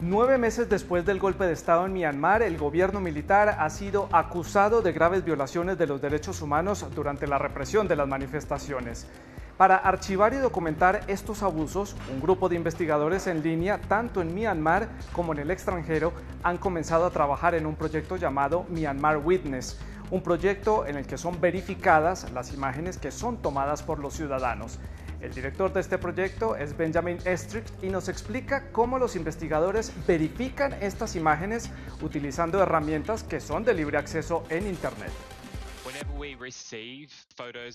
Nueve meses después del golpe de Estado en Myanmar, el gobierno militar ha sido acusado de graves violaciones de los derechos humanos durante la represión de las manifestaciones. Para archivar y documentar estos abusos, un grupo de investigadores en línea, tanto en Myanmar como en el extranjero, han comenzado a trabajar en un proyecto llamado Myanmar Witness, un proyecto en el que son verificadas las imágenes que son tomadas por los ciudadanos. El director de este proyecto es Benjamin Estrick y nos explica cómo los investigadores verifican estas imágenes utilizando herramientas que son de libre acceso en Internet.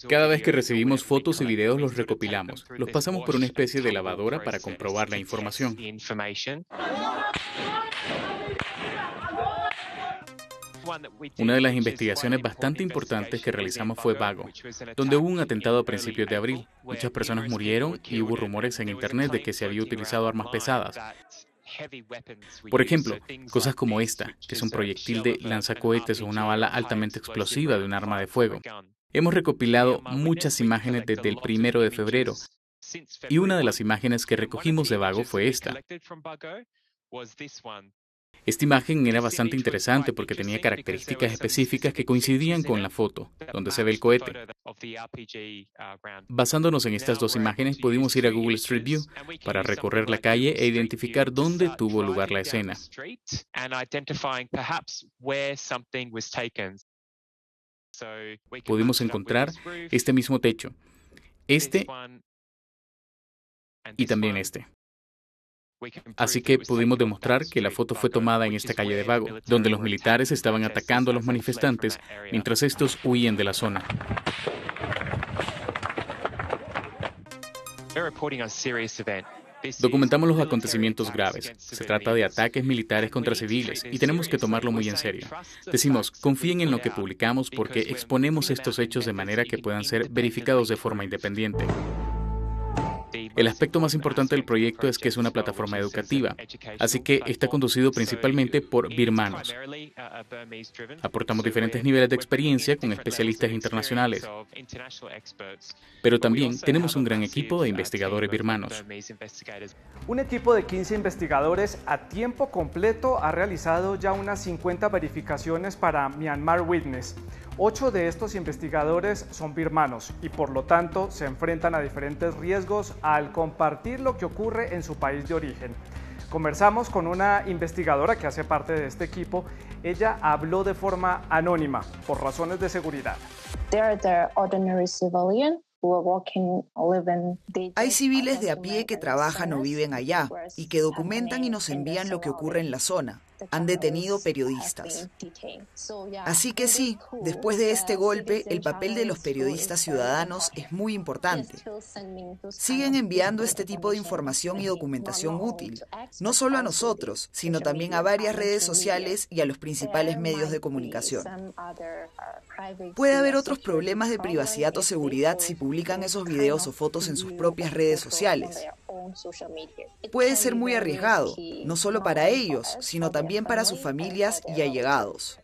Cada vez que recibimos fotos y videos los recopilamos. Los pasamos por una especie de lavadora para comprobar la información. Una de las investigaciones bastante importantes que realizamos fue Vago, donde hubo un atentado a principios de abril. Muchas personas murieron y hubo rumores en Internet de que se había utilizado armas pesadas. Por ejemplo, cosas como esta, que es un proyectil de lanzacohetes o una bala altamente explosiva de un arma de fuego. Hemos recopilado muchas imágenes desde el primero de febrero, y una de las imágenes que recogimos de Vago fue esta. Esta imagen era bastante interesante porque tenía características específicas que coincidían con la foto, donde se ve el cohete. Basándonos en estas dos imágenes, pudimos ir a Google Street View para recorrer la calle e identificar dónde tuvo lugar la escena. Pudimos encontrar este mismo techo, este y también este. Así que pudimos demostrar que la foto fue tomada en esta calle de Vago, donde los militares estaban atacando a los manifestantes mientras estos huían de la zona. Documentamos los acontecimientos graves. Se trata de ataques militares contra civiles y tenemos que tomarlo muy en serio. Decimos, confíen en lo que publicamos porque exponemos estos hechos de manera que puedan ser verificados de forma independiente. El aspecto más importante del proyecto es que es una plataforma educativa, así que está conducido principalmente por birmanos. Aportamos diferentes niveles de experiencia con especialistas internacionales, pero también tenemos un gran equipo de investigadores birmanos. Un equipo de 15 investigadores a tiempo completo ha realizado ya unas 50 verificaciones para Myanmar Witness. Ocho de estos investigadores son birmanos y por lo tanto se enfrentan a diferentes riesgos al compartir lo que ocurre en su país de origen. Conversamos con una investigadora que hace parte de este equipo. Ella habló de forma anónima por razones de seguridad. Hay civiles de a pie que trabajan o viven allá y que documentan y nos envían lo que ocurre en la zona han detenido periodistas. Así que sí, después de este golpe, el papel de los periodistas ciudadanos es muy importante. Siguen enviando este tipo de información y documentación útil, no solo a nosotros, sino también a varias redes sociales y a los principales medios de comunicación. Puede haber otros problemas de privacidad o seguridad si publican esos videos o fotos en sus propias redes sociales. Puede ser muy arriesgado, no solo para ellos, sino también para sus familias y allegados.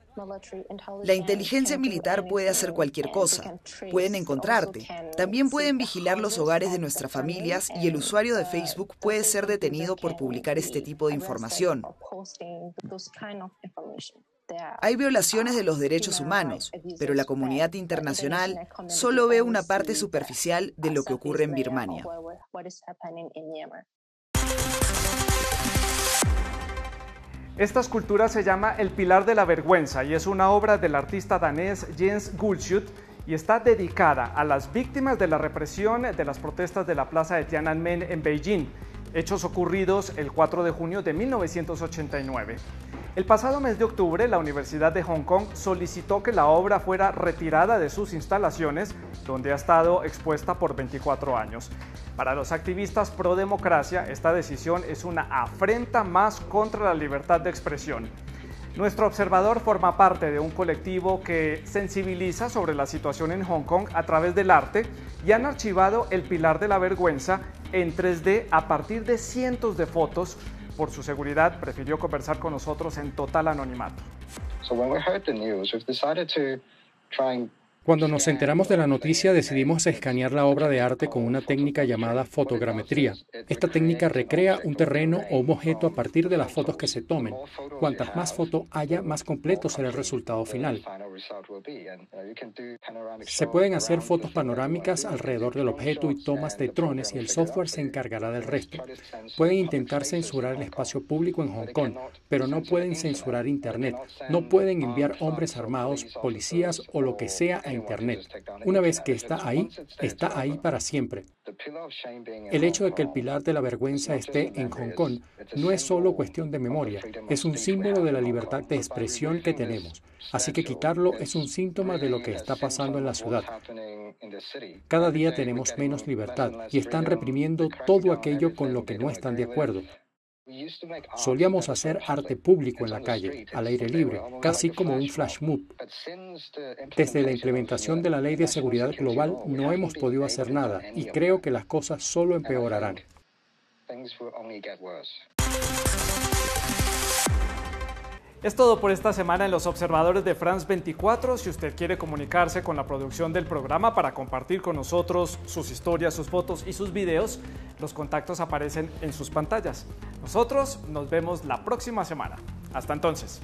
La inteligencia militar puede hacer cualquier cosa. Pueden encontrarte. También pueden vigilar los hogares de nuestras familias y el usuario de Facebook puede ser detenido por publicar este tipo de información. Hay violaciones de los derechos humanos, pero la comunidad internacional solo ve una parte superficial de lo que ocurre en Birmania. Esta escultura se llama El Pilar de la Vergüenza y es una obra del artista danés Jens Gulschut y está dedicada a las víctimas de la represión de las protestas de la plaza de Tiananmen en Beijing, hechos ocurridos el 4 de junio de 1989. El pasado mes de octubre, la Universidad de Hong Kong solicitó que la obra fuera retirada de sus instalaciones, donde ha estado expuesta por 24 años. Para los activistas pro democracia, esta decisión es una afrenta más contra la libertad de expresión. Nuestro observador forma parte de un colectivo que sensibiliza sobre la situación en Hong Kong a través del arte y han archivado el Pilar de la Vergüenza en 3D a partir de cientos de fotos por su seguridad, prefirió conversar con nosotros en total anonimato. Cuando nos enteramos de la noticia decidimos escanear la obra de arte con una técnica llamada fotogrametría. Esta técnica recrea un terreno o un objeto a partir de las fotos que se tomen. Cuantas más fotos haya, más completo será el resultado final. Se pueden hacer fotos panorámicas alrededor del objeto y tomas de drones y el software se encargará del resto. Pueden intentar censurar el espacio público en Hong Kong, pero no pueden censurar Internet. No pueden enviar hombres armados, policías o lo que sea a Internet. Una vez que está ahí, está ahí para siempre. El hecho de que el pilar de la vergüenza esté en Hong Kong no es solo cuestión de memoria, es un símbolo de la libertad de expresión que tenemos. Así que quitarlo es un síntoma de lo que está pasando en la ciudad. Cada día tenemos menos libertad y están reprimiendo todo aquello con lo que no están de acuerdo. Solíamos hacer arte público en la calle, al aire libre, casi como un flash mob. Desde la implementación de la Ley de Seguridad Global no hemos podido hacer nada y creo que las cosas solo empeorarán. Es todo por esta semana en Los Observadores de France 24. Si usted quiere comunicarse con la producción del programa para compartir con nosotros sus historias, sus fotos y sus videos, los contactos aparecen en sus pantallas. Nosotros nos vemos la próxima semana. Hasta entonces.